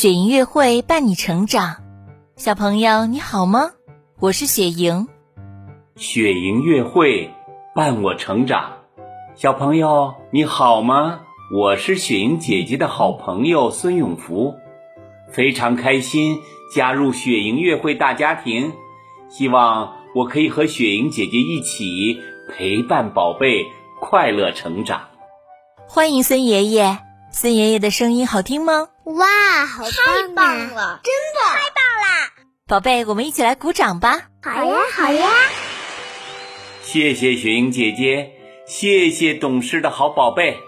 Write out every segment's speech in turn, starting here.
雪莹月会伴你成长，小朋友你好吗？我是雪莹。雪莹月会伴我成长，小朋友你好吗？我是雪莹姐姐的好朋友孙永福，非常开心加入雪莹月会大家庭，希望我可以和雪莹姐姐一起陪伴宝贝快乐成长。欢迎孙爷爷，孙爷爷的声音好听吗？哇，好太棒了，真的太棒啦！宝贝，我们一起来鼓掌吧！好呀，好呀！谢谢雪莹姐姐，谢谢懂事的好宝贝。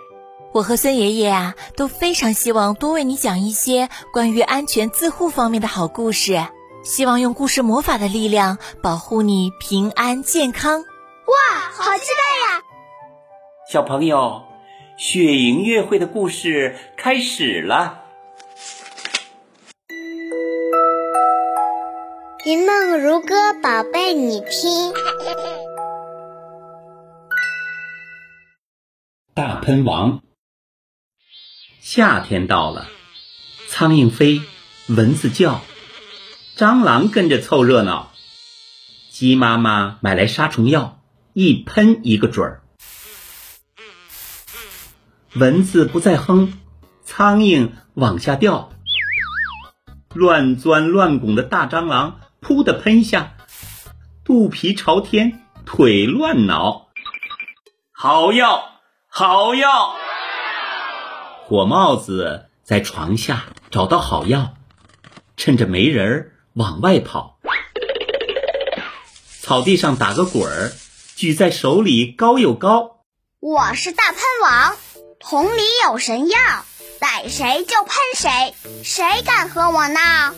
我和孙爷爷啊都非常希望多为你讲一些关于安全自护方面的好故事，希望用故事魔法的力量保护你平安健康。哇，好期待呀！小朋友，雪莹月会的故事开始了。云梦如歌，宝贝，你听。大喷王，夏天到了，苍蝇飞，蚊子叫，蟑螂跟着凑热闹。鸡妈妈买来杀虫药，一喷一个准儿。蚊子不再哼，苍蝇往下掉。乱钻乱拱的大蟑螂。噗的喷下，肚皮朝天，腿乱挠。好药，好药！火帽子在床下找到好药，趁着没人儿往外跑。草地上打个滚儿，举在手里高又高。我是大喷王，桶里有神药，逮谁就喷谁，谁敢和我闹？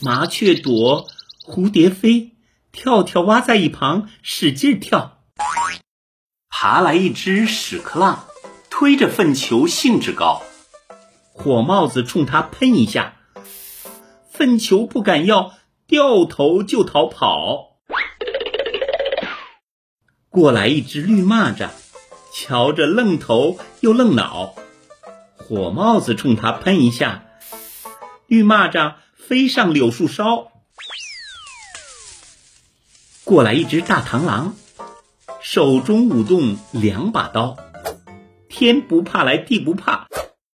麻雀躲。蝴蝶飞，跳跳蛙在一旁使劲跳。爬来一只屎壳郎，推着粪球兴致高。火帽子冲他喷一下，粪球不敢要，掉头就逃跑。过来一只绿蚂蚱，瞧着愣头又愣脑。火帽子冲他喷一下，绿蚂蚱飞上柳树梢。过来一只大螳螂，手中舞动两把刀，天不怕来地不怕，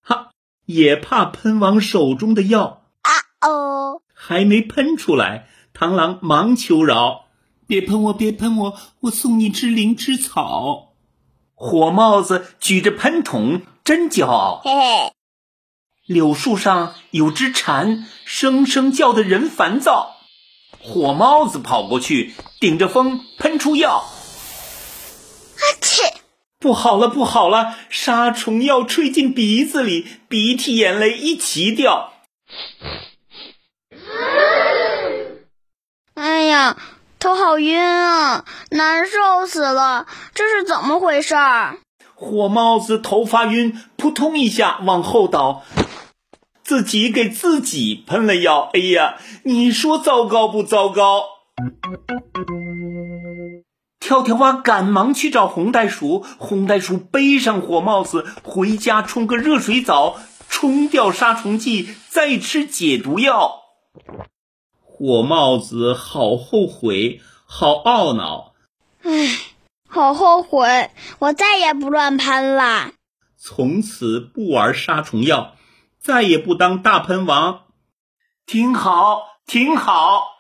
哈，也怕喷王手中的药。啊哦，还没喷出来，螳螂忙求饶：“别喷我，别喷我，我送你只灵芝草。”火帽子举着喷筒，真骄傲。嘿嘿，柳树上有只蝉，声声叫得人烦躁。火帽子跑过去，顶着风喷出药。啊切！不好了，不好了！杀虫药吹进鼻子里，鼻涕眼泪一起掉。哎呀，头好晕啊，难受死了！这是怎么回事儿？火帽子头发晕，扑通一下往后倒。自己给自己喷了药，哎呀，你说糟糕不糟糕？跳跳蛙赶忙去找红袋鼠，红袋鼠背上火帽子回家冲个热水澡，冲掉杀虫剂，再吃解毒药。火帽子好后悔，好懊恼，唉，好后悔，我再也不乱喷了，从此不玩杀虫药。再也不当大喷王，挺好，挺好。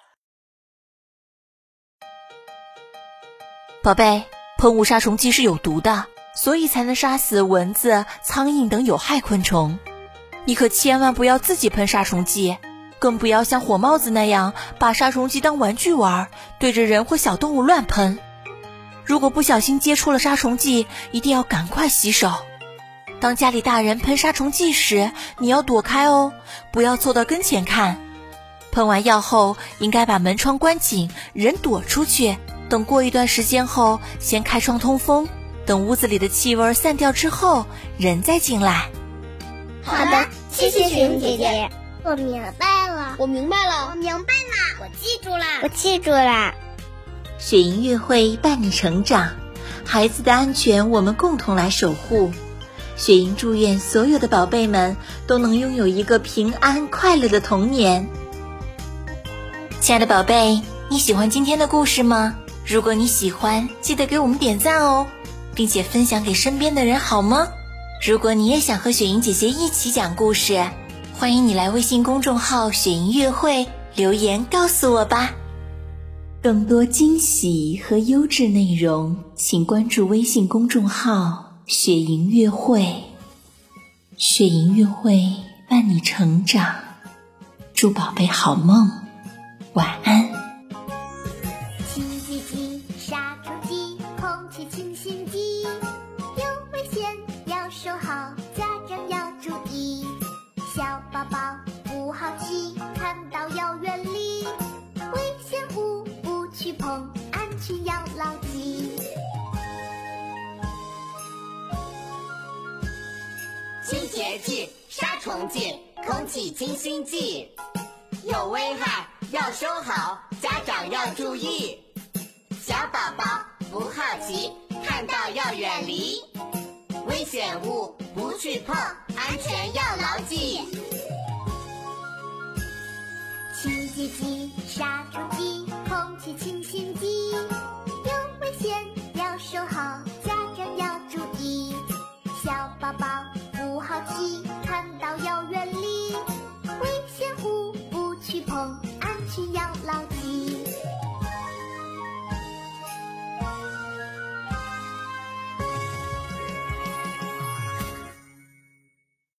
宝贝，喷雾杀虫剂是有毒的，所以才能杀死蚊子、苍蝇等有害昆虫。你可千万不要自己喷杀虫剂，更不要像火帽子那样把杀虫剂当玩具玩，对着人或小动物乱喷。如果不小心接触了杀虫剂，一定要赶快洗手。当家里大人喷杀虫剂时，你要躲开哦，不要凑到跟前看。喷完药后，应该把门窗关紧，人躲出去。等过一段时间后，先开窗通风。等屋子里的气味散掉之后，人再进来。好的，谢谢雪莹姐姐，我明白了，我明白了，我明白了，我记住了，我记住了。雪莹月会伴你成长，孩子的安全我们共同来守护。雪莹祝愿所有的宝贝们都能拥有一个平安快乐的童年。亲爱的宝贝，你喜欢今天的故事吗？如果你喜欢，记得给我们点赞哦，并且分享给身边的人，好吗？如果你也想和雪莹姐姐一起讲故事，欢迎你来微信公众号“雪莹乐会”留言告诉我吧。更多惊喜和优质内容，请关注微信公众号“雪莹乐会”。雪莹乐会伴你成长，祝宝贝好梦，晚安。剂、杀虫剂、空气清新剂，有危害要收好，家长要注意。小宝宝不好奇，看到要远离，危险物不去碰，安全要牢记。清洁剂、杀虫剂、空气清新剂，有危险要收好。